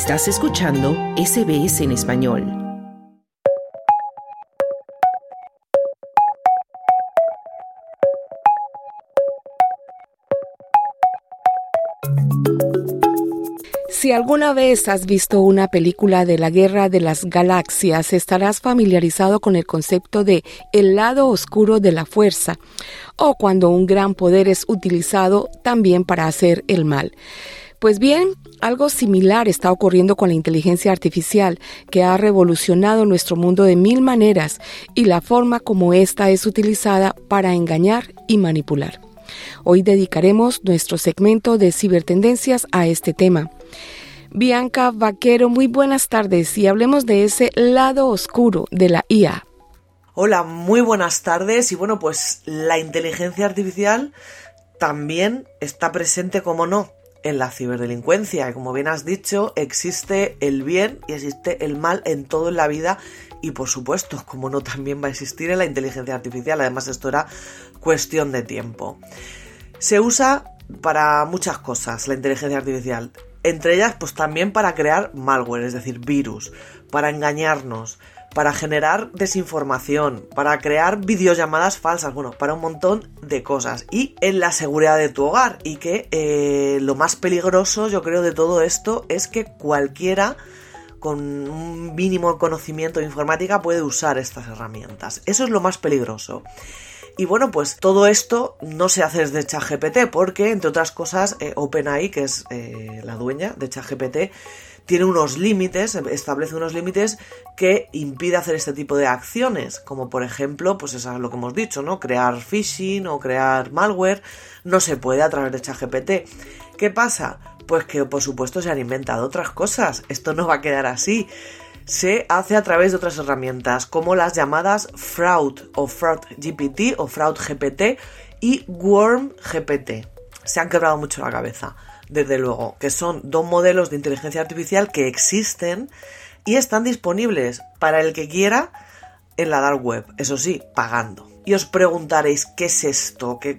Estás escuchando SBS en español. Si alguna vez has visto una película de la Guerra de las Galaxias, estarás familiarizado con el concepto de el lado oscuro de la fuerza, o cuando un gran poder es utilizado también para hacer el mal. Pues bien, algo similar está ocurriendo con la inteligencia artificial, que ha revolucionado nuestro mundo de mil maneras y la forma como ésta es utilizada para engañar y manipular. Hoy dedicaremos nuestro segmento de cibertendencias a este tema. Bianca Vaquero, muy buenas tardes y hablemos de ese lado oscuro de la IA. Hola, muy buenas tardes y bueno, pues la inteligencia artificial también está presente, como no, en la ciberdelincuencia. Como bien has dicho, existe el bien y existe el mal en todo en la vida y por supuesto, como no, también va a existir en la inteligencia artificial. Además, esto era cuestión de tiempo. Se usa para muchas cosas la inteligencia artificial. Entre ellas, pues también para crear malware, es decir, virus, para engañarnos, para generar desinformación, para crear videollamadas falsas, bueno, para un montón de cosas. Y en la seguridad de tu hogar. Y que eh, lo más peligroso, yo creo, de todo esto es que cualquiera con un mínimo conocimiento de informática puede usar estas herramientas. Eso es lo más peligroso. Y bueno, pues todo esto no se hace desde ChatGPT porque, entre otras cosas, eh, OpenAI, que es eh, la dueña de ChatGPT, tiene unos límites, establece unos límites que impide hacer este tipo de acciones, como por ejemplo, pues eso es lo que hemos dicho, ¿no? Crear phishing o crear malware, no se puede a través de ChatGPT. ¿Qué pasa? Pues que por supuesto se han inventado otras cosas, esto no va a quedar así. Se hace a través de otras herramientas, como las llamadas Fraud o Fraud GPT o Fraud GPT y Worm GPT. Se han quebrado mucho la cabeza desde luego, que son dos modelos de inteligencia artificial que existen y están disponibles para el que quiera en la dark web, eso sí, pagando. Y os preguntaréis, ¿qué es esto? ¿Qué,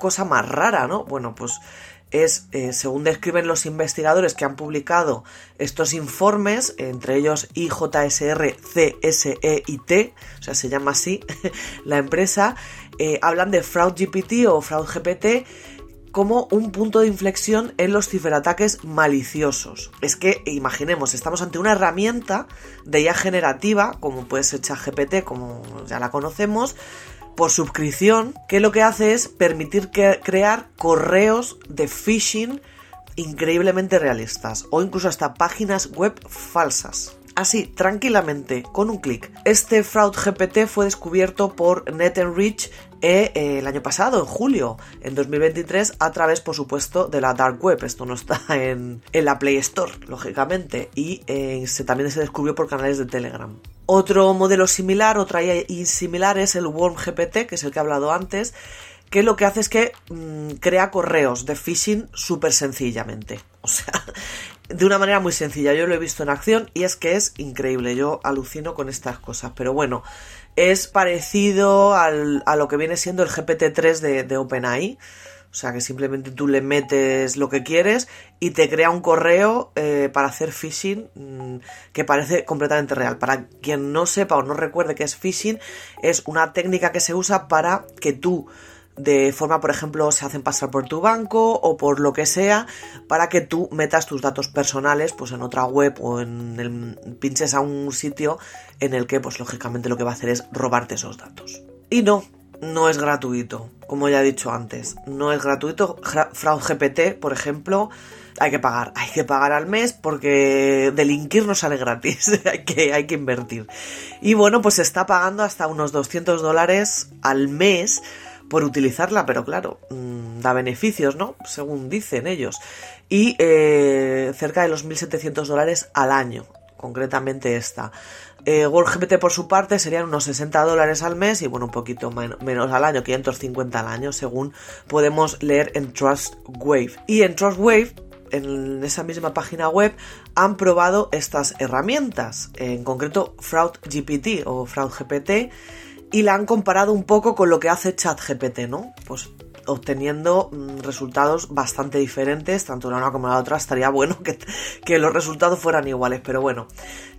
cosa más rara, no? Bueno, pues es, eh, según describen los investigadores que han publicado estos informes, entre ellos IJSR, CSEIT, o sea, se llama así la empresa, eh, hablan de Fraud GPT o Fraud GPT como un punto de inflexión en los ciberataques maliciosos. Es que, imaginemos, estamos ante una herramienta de IA generativa, como puede ser ChatGPT, como ya la conocemos, por suscripción, que lo que hace es permitir crear correos de phishing increíblemente realistas o incluso hasta páginas web falsas así tranquilamente con un clic. Este Fraud GPT fue descubierto por NetEnrich eh, el año pasado, en julio, en 2023, a través, por supuesto, de la Dark Web. Esto no está en, la Play Store, lógicamente, y eh, también se descubrió por canales de Telegram. Otro modelo similar, otra IA similar es el Worm GPT, que es el que he hablado antes, que lo que hace es que mm, crea correos de phishing súper sencillamente. O sea, de una manera muy sencilla. Yo lo he visto en acción y es que es increíble. Yo alucino con estas cosas. Pero bueno, es parecido a lo que viene siendo el GPT-3 de, de OpenAI. O sea que simplemente tú le metes lo que quieres y te crea un correo eh, para hacer phishing mm, que parece completamente real. Para quien no sepa o no recuerde que es phishing, es una técnica que se usa para que tú de forma, por ejemplo, se hacen pasar por tu banco o por lo que sea, para que tú metas tus datos personales pues en otra web o en pinches a un sitio en el que, pues lógicamente lo que va a hacer es robarte esos datos. Y no, no es gratuito, como ya he dicho antes, no es gratuito. Fraud GPT, por ejemplo, hay que pagar, hay que pagar al mes porque delinquir no sale gratis, hay, que, hay que invertir. Y bueno, pues se está pagando hasta unos 200 dólares al mes por utilizarla, pero claro, mm, da beneficios, ¿no? Según dicen ellos. Y eh, cerca de los 1.700 dólares al año, concretamente esta. Eh, por su parte serían unos 60 dólares al mes y bueno, un poquito menos al año, 550 al año, según podemos leer en TrustWave. Y en TrustWave en esa misma página web han probado estas herramientas, en concreto FraudGPT o FraudGPT, y la han comparado un poco con lo que hace ChatGPT, ¿no? Pues obteniendo mm, resultados bastante diferentes, tanto la una como la otra. Estaría bueno que, que los resultados fueran iguales, pero bueno.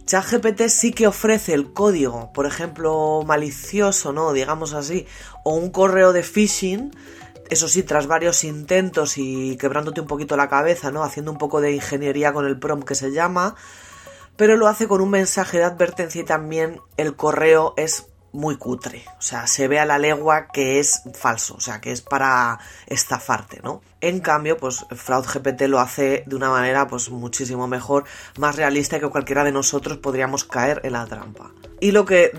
ChatGPT sí que ofrece el código, por ejemplo, malicioso, ¿no? Digamos así, o un correo de phishing, eso sí, tras varios intentos y quebrándote un poquito la cabeza, ¿no? Haciendo un poco de ingeniería con el prompt que se llama, pero lo hace con un mensaje de advertencia y también el correo es muy cutre. O sea, se ve a la legua que es falso, o sea, que es para estafarte, ¿no? En cambio, pues Fraud GPT lo hace de una manera pues muchísimo mejor, más realista que cualquiera de nosotros podríamos caer en la trampa. Y lo que,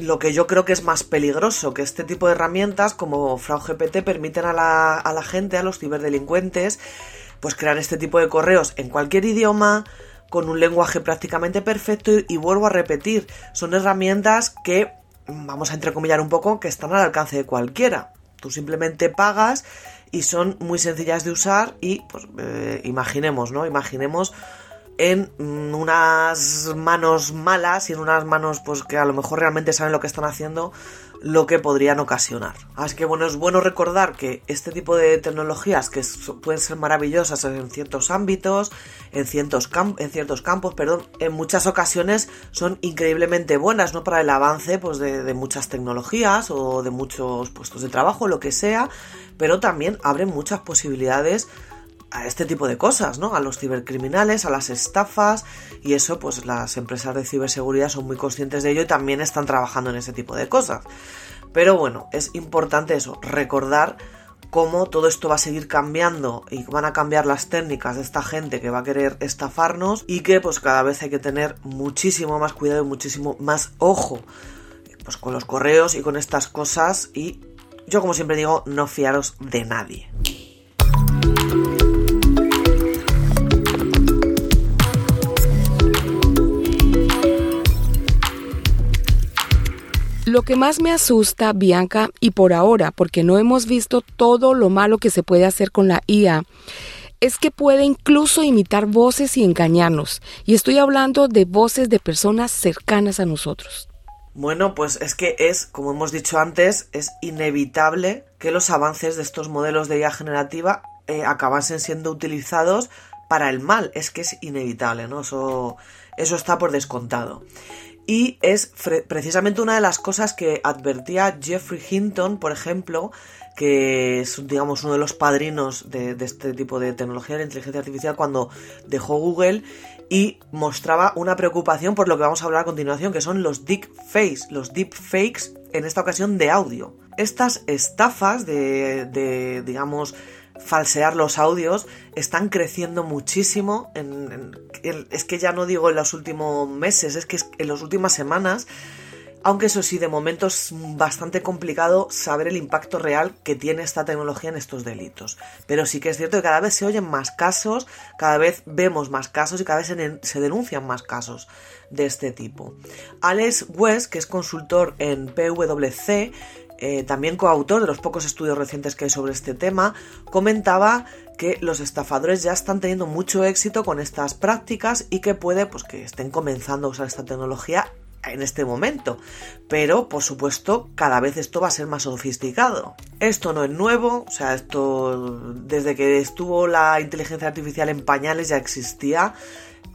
lo que yo creo que es más peligroso, que este tipo de herramientas como Fraud GPT permiten a la, a la gente, a los ciberdelincuentes, pues crear este tipo de correos en cualquier idioma, con un lenguaje prácticamente perfecto y, y vuelvo a repetir, son herramientas que vamos a entrecomillar un poco, que están al alcance de cualquiera. Tú simplemente pagas y son muy sencillas de usar y pues eh, imaginemos, ¿no? Imaginemos en unas manos malas y en unas manos pues que a lo mejor realmente saben lo que están haciendo lo que podrían ocasionar. Así que bueno, es bueno recordar que este tipo de tecnologías que pueden ser maravillosas en ciertos ámbitos, en ciertos, en ciertos campos, perdón, en muchas ocasiones son increíblemente buenas, ¿no? Para el avance pues, de, de muchas tecnologías o de muchos puestos de trabajo, lo que sea, pero también abren muchas posibilidades a este tipo de cosas, ¿no? A los cibercriminales, a las estafas y eso pues las empresas de ciberseguridad son muy conscientes de ello y también están trabajando en ese tipo de cosas. Pero bueno, es importante eso, recordar cómo todo esto va a seguir cambiando y van a cambiar las técnicas de esta gente que va a querer estafarnos y que pues cada vez hay que tener muchísimo más cuidado y muchísimo más ojo pues con los correos y con estas cosas y yo como siempre digo, no fiaros de nadie. Lo que más me asusta, Bianca, y por ahora, porque no hemos visto todo lo malo que se puede hacer con la IA, es que puede incluso imitar voces y engañarnos. Y estoy hablando de voces de personas cercanas a nosotros. Bueno, pues es que es, como hemos dicho antes, es inevitable que los avances de estos modelos de IA generativa eh, acabasen siendo utilizados para el mal. Es que es inevitable, ¿no? Eso, eso está por descontado. Y es precisamente una de las cosas que advertía Jeffrey Hinton, por ejemplo, que es, digamos, uno de los padrinos de, este tipo de tecnología de inteligencia artificial cuando dejó Google y mostraba una preocupación por lo que vamos a hablar a continuación, que son los deepfakes, los deepfakes en esta ocasión de audio. Estas estafas de, de digamos, falsear los audios están creciendo muchísimo. En, es que ya no digo en los últimos meses, es que en las últimas semanas. Aunque eso sí, de momento es bastante complicado saber el impacto real que tiene esta tecnología en estos delitos. Pero sí que es cierto que cada vez se oyen más casos, cada vez vemos más casos y cada vez se, denuncian más casos de este tipo. Alex West, que es consultor en PwC, eh, también coautor de los pocos estudios recientes que hay sobre este tema, comentaba que los estafadores ya están teniendo mucho éxito con estas prácticas y que puede pues, que estén comenzando a usar esta tecnología en este momento. Pero, por supuesto, cada vez esto va a ser más sofisticado. Esto no es nuevo, o sea, esto desde que estuvo la inteligencia artificial en pañales ya existía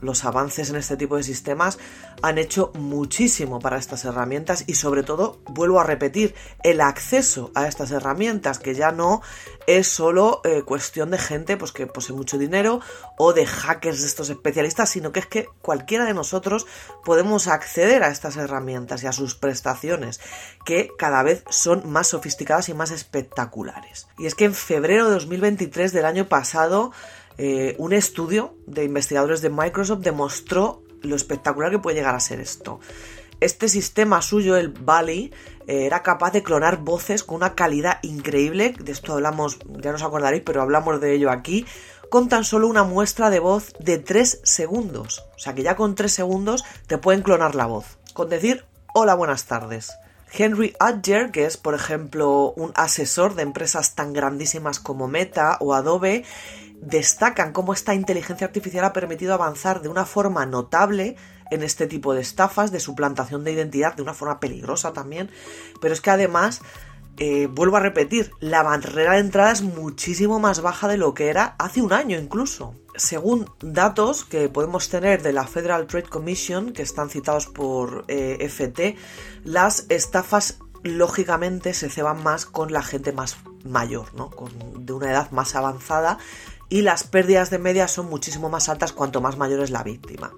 los avances en este tipo de sistemas han hecho muchísimo para estas herramientas y sobre todo, vuelvo a repetir, el acceso a estas herramientas que ya no es solo eh, cuestión de gente pues, que posee mucho dinero o de hackers de estos especialistas, sino que es que cualquiera de nosotros podemos acceder a estas herramientas y a sus prestaciones que cada vez son más sofisticadas y más espectaculares. Y es que en febrero de 2023 del año pasado eh, un estudio de investigadores de Microsoft demostró lo espectacular que puede llegar a ser esto. Este sistema suyo, el Valley, eh, era capaz de clonar voces con una calidad increíble. De esto hablamos, ya no os acordaréis, pero hablamos de ello aquí. Con tan solo una muestra de voz de 3 segundos. O sea que ya con 3 segundos te pueden clonar la voz. Con decir hola, buenas tardes. Henry Adger, que es por ejemplo un asesor de empresas tan grandísimas como Meta o Adobe, destacan cómo esta inteligencia artificial ha permitido avanzar de una forma notable en este tipo de estafas, de suplantación de identidad, de una forma peligrosa también, pero es que además eh, vuelvo a repetir, la barrera de entrada es muchísimo más baja de lo que era hace un año incluso. Según datos que podemos tener de la Federal Trade Commission, que están citados por eh, FT, las estafas lógicamente se ceban más con la gente más mayor, ¿no? Con, de una edad más avanzada y las pérdidas de media son muchísimo más altas cuanto más mayor es la víctima.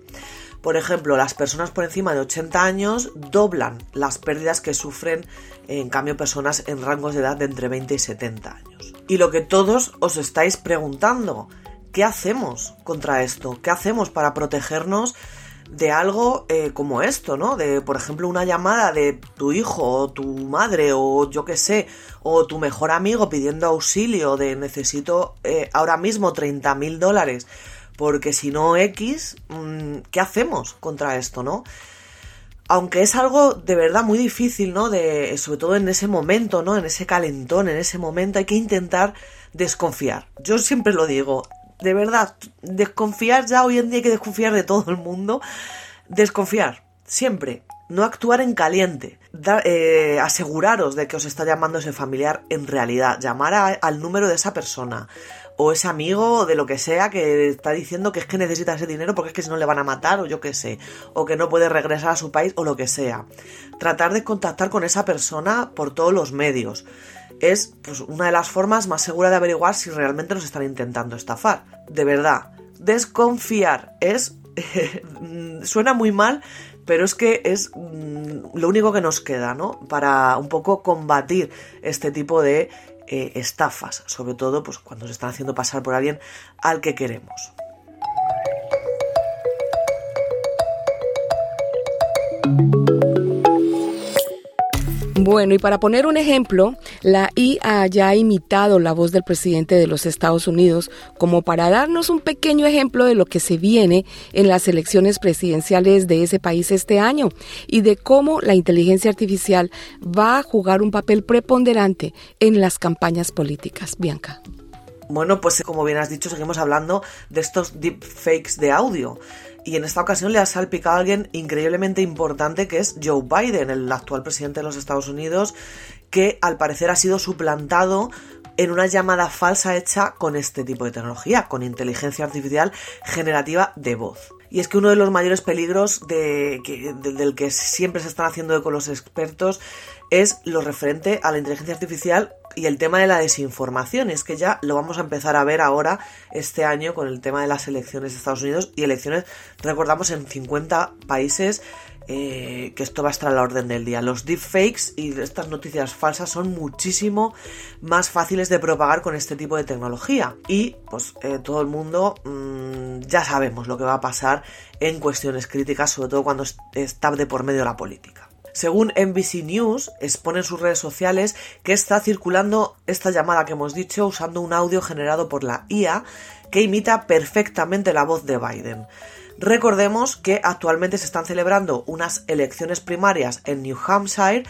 Por ejemplo, las personas por encima de 80 años doblan las pérdidas que sufren en cambio personas en rangos de edad de entre 20 y 70 años. Y lo que todos os estáis preguntando, ¿qué hacemos contra esto? ¿Qué hacemos para protegernos de algo eh, como esto, ¿no? De, por ejemplo, una llamada de tu hijo o tu madre o yo qué sé, o tu mejor amigo pidiendo auxilio de necesito eh, ahora mismo 30 mil dólares porque si no X, mm, ¿qué hacemos contra esto, no? Aunque es algo de verdad muy difícil, ¿no? De, sobre todo en ese momento, ¿no? En ese calentón, en ese momento hay que intentar desconfiar. Yo siempre lo digo, de verdad, desconfiar ya hoy en día hay que desconfiar de todo el mundo. Desconfiar, siempre. No actuar en caliente. Eh, aseguraros de que os está llamando ese familiar en realidad. Llamar al número de esa persona o ese amigo de lo que sea que está diciendo que es que necesita ese dinero porque es que si no le van a matar o yo qué sé, o que no puede regresar a su país o lo que sea. Tratar de contactar con esa persona por todos los medios. Es pues, una de las formas más seguras de averiguar si realmente nos están intentando estafar. De verdad, desconfiar es... suena muy mal, pero es que es mm, lo único que nos queda, ¿no? Para un poco combatir este tipo de eh, estafas, sobre todo pues, cuando se están haciendo pasar por alguien al que queremos. Bueno, y para poner un ejemplo, la IA ya ha imitado la voz del presidente de los Estados Unidos como para darnos un pequeño ejemplo de lo que se viene en las elecciones presidenciales de ese país este año y de cómo la inteligencia artificial va a jugar un papel preponderante en las campañas políticas. Bianca. Bueno, pues como bien has dicho, seguimos hablando de estos deepfakes de audio y en esta ocasión le ha salpicado a alguien increíblemente importante que es Joe Biden, el actual presidente de los Estados Unidos, que al parecer ha sido suplantado en una llamada falsa hecha con este tipo de tecnología, con inteligencia artificial generativa de voz. Y es que uno de los mayores peligros de, del que siempre se están haciendo con los expertos es lo referente a la inteligencia artificial y el tema de la desinformación. Es que ya lo vamos a empezar a ver ahora este año con el tema de las elecciones de Estados Unidos y elecciones, recordamos, en 50 países. Eh, que esto va a estar a la orden del día. Los deepfakes y estas noticias falsas son muchísimo más fáciles de propagar con este tipo de tecnología. Y pues eh, todo el mundo mmm, ya sabemos lo que va a pasar en cuestiones críticas, sobre todo cuando está de por medio la política. Según NBC News, expone en sus redes sociales que está circulando esta llamada que hemos dicho usando un audio generado por la IA que imita perfectamente la voz de Biden. Recordemos que actualmente se están celebrando unas elecciones primarias en New Hampshire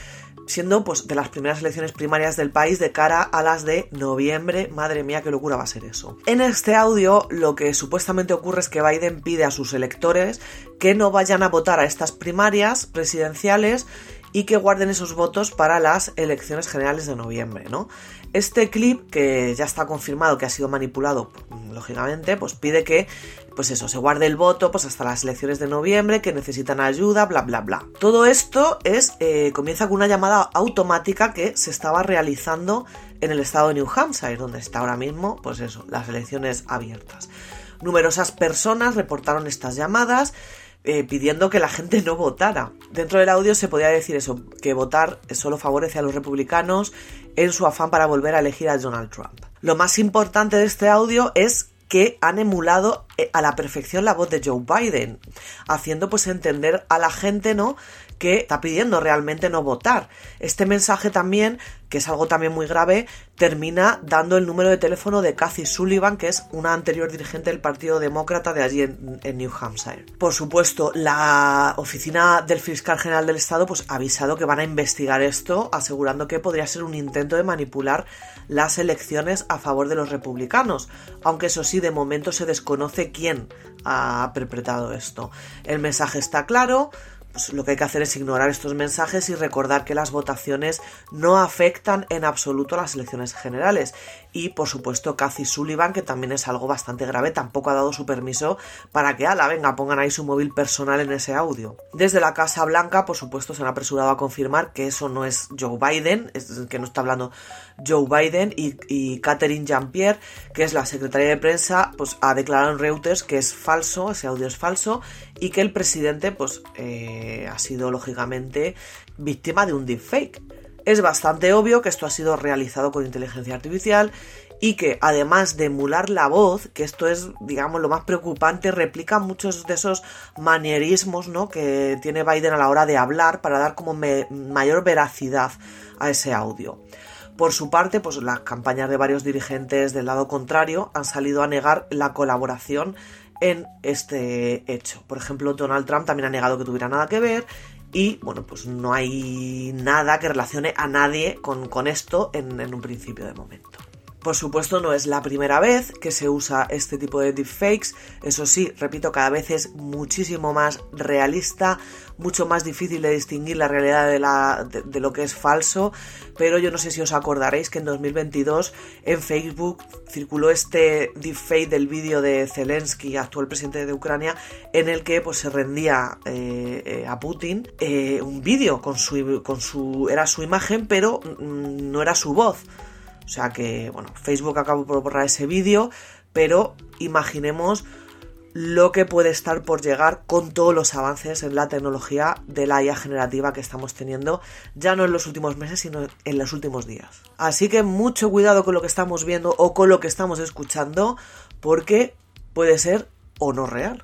siendo pues de las primeras elecciones primarias del país de cara a las de noviembre. Madre mía, qué locura va a ser eso. En este audio lo que supuestamente ocurre es que Biden pide a sus electores que no vayan a votar a estas primarias presidenciales y que guarden esos votos para las elecciones generales de noviembre, ¿no? Este clip, que ya está confirmado que ha sido manipulado, lógicamente, pues pide que, pues eso, se guarde el voto pues hasta las elecciones de noviembre, que necesitan ayuda, bla, bla, bla. Todo esto es, eh, comienza con una llamada automática que se estaba realizando en el estado de New Hampshire, donde está ahora mismo, pues eso, las elecciones abiertas. Numerosas personas reportaron estas llamadas, eh, pidiendo que la gente no votara. Dentro del audio se podía decir eso, que votar solo favorece a los republicanos en su afán para volver a elegir a Donald Trump. Lo más importante de este audio es que han emulado eh, a la perfección la voz de Joe Biden, haciendo pues entender a la gente, ¿no? Que está pidiendo realmente no votar. Este mensaje también, que es algo también muy grave, termina dando el número de teléfono de Cathy Sullivan, que es una anterior dirigente del Partido Demócrata de allí en, New Hampshire. Por supuesto, la oficina del fiscal general del estado pues ha avisado que van a investigar esto, asegurando que podría ser un intento de manipular las elecciones a favor de los republicanos, aunque eso sí, de momento se desconoce quién ha perpetrado esto. El mensaje está claro, lo que hay que hacer es ignorar estos mensajes y recordar que las votaciones no afectan en absoluto a las elecciones generales. Y por supuesto, Cathy Sullivan, que también es algo bastante grave, tampoco ha dado su permiso para que, ala, venga, pongan ahí su móvil personal en ese audio. Desde la Casa Blanca, por supuesto, se han apresurado a confirmar que eso no es Joe Biden, es que no está hablando Joe Biden y, Catherine Jean-Pierre, que es la secretaria de prensa, pues ha declarado en Reuters que es falso, ese audio es falso, y que el presidente, pues, eh, ha sido lógicamente víctima de un deepfake. Es bastante obvio que esto ha sido realizado con inteligencia artificial y que además de emular la voz, que esto es, digamos, lo más preocupante, replica muchos de esos manierismos ¿no? que tiene Biden a la hora de hablar para dar como mayor veracidad a ese audio. Por su parte, pues las campañas de varios dirigentes del lado contrario han salido a negar la colaboración en este hecho. Por ejemplo, Donald Trump también ha negado que tuviera nada que ver y bueno, pues no hay nada que relacione a nadie con, esto en, en un principio de momento. Por supuesto, no es la primera vez que se usa este tipo de deepfakes. Eso sí, repito, cada vez es muchísimo más realista, mucho más difícil de distinguir la realidad de, lo que es falso. Pero yo no sé si os acordaréis que en 2022 en Facebook circuló este deepfake del vídeo de Zelensky, actual presidente de Ucrania, en el que pues se rendía eh, eh, a Putin eh, un vídeo con su, con su era su imagen, pero mm, no era su voz. O sea que, bueno, Facebook acabó por borrar ese vídeo, pero imaginemos lo que puede estar por llegar con todos los avances en la tecnología de la IA generativa que estamos teniendo, ya no en los últimos meses, sino en los últimos días. Así que mucho cuidado con lo que estamos viendo o con lo que estamos escuchando, porque puede ser o no real.